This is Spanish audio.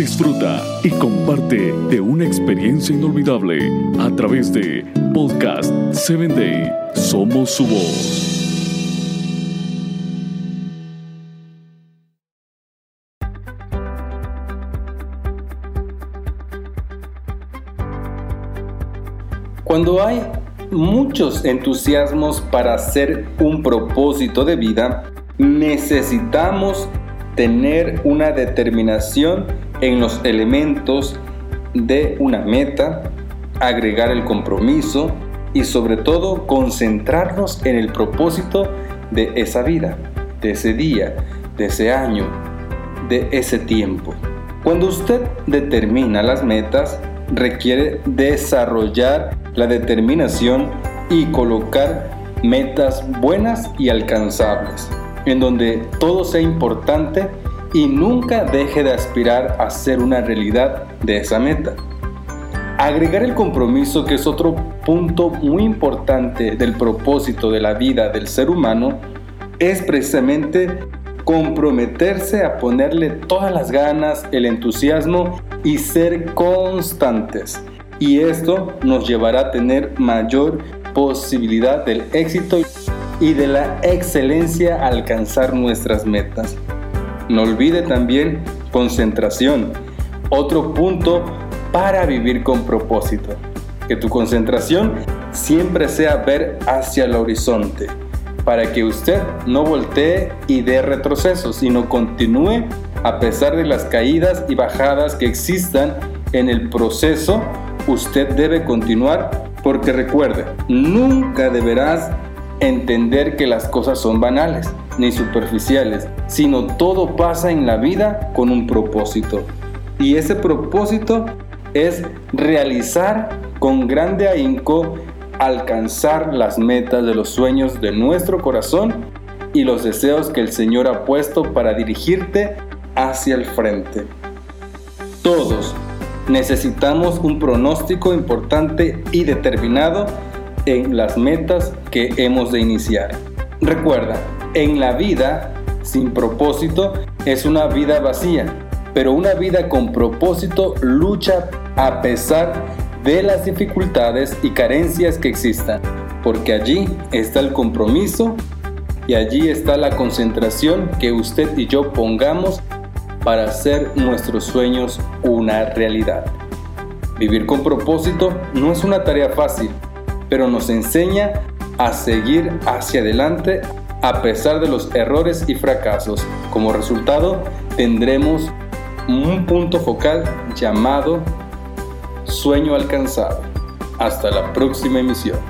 disfruta y comparte de una experiencia inolvidable a través de Podcast 7 Day. Somos su voz. Cuando hay muchos entusiasmos para hacer un propósito de vida, necesitamos tener una determinación en los elementos de una meta, agregar el compromiso y sobre todo concentrarnos en el propósito de esa vida, de ese día, de ese año, de ese tiempo. Cuando usted determina las metas, requiere desarrollar la determinación y colocar metas buenas y alcanzables, en donde todo sea importante y nunca deje de aspirar a ser una realidad de esa meta. Agregar el compromiso, que es otro punto muy importante del propósito de la vida del ser humano, es precisamente comprometerse a ponerle todas las ganas, el entusiasmo y ser constantes. Y esto nos llevará a tener mayor posibilidad del éxito y de la excelencia alcanzar nuestras metas. No olvide también concentración, otro punto para vivir con propósito. Que tu concentración siempre sea ver hacia el horizonte, para que usted no voltee y dé retroceso, sino continúe a pesar de las caídas y bajadas que existan en el proceso, usted debe continuar porque recuerde, nunca deberás entender que las cosas son banales ni superficiales, sino todo pasa en la vida con un propósito. Y ese propósito es realizar con grande ahínco, alcanzar las metas de los sueños de nuestro corazón y los deseos que el Señor ha puesto para dirigirte hacia el frente. Todos necesitamos un pronóstico importante y determinado en las metas que hemos de iniciar. Recuerda, en la vida sin propósito es una vida vacía, pero una vida con propósito lucha a pesar de las dificultades y carencias que existan, porque allí está el compromiso y allí está la concentración que usted y yo pongamos para hacer nuestros sueños una realidad. Vivir con propósito no es una tarea fácil, pero nos enseña a seguir hacia adelante a pesar de los errores y fracasos. Como resultado, tendremos un punto focal llamado sueño alcanzado. Hasta la próxima emisión.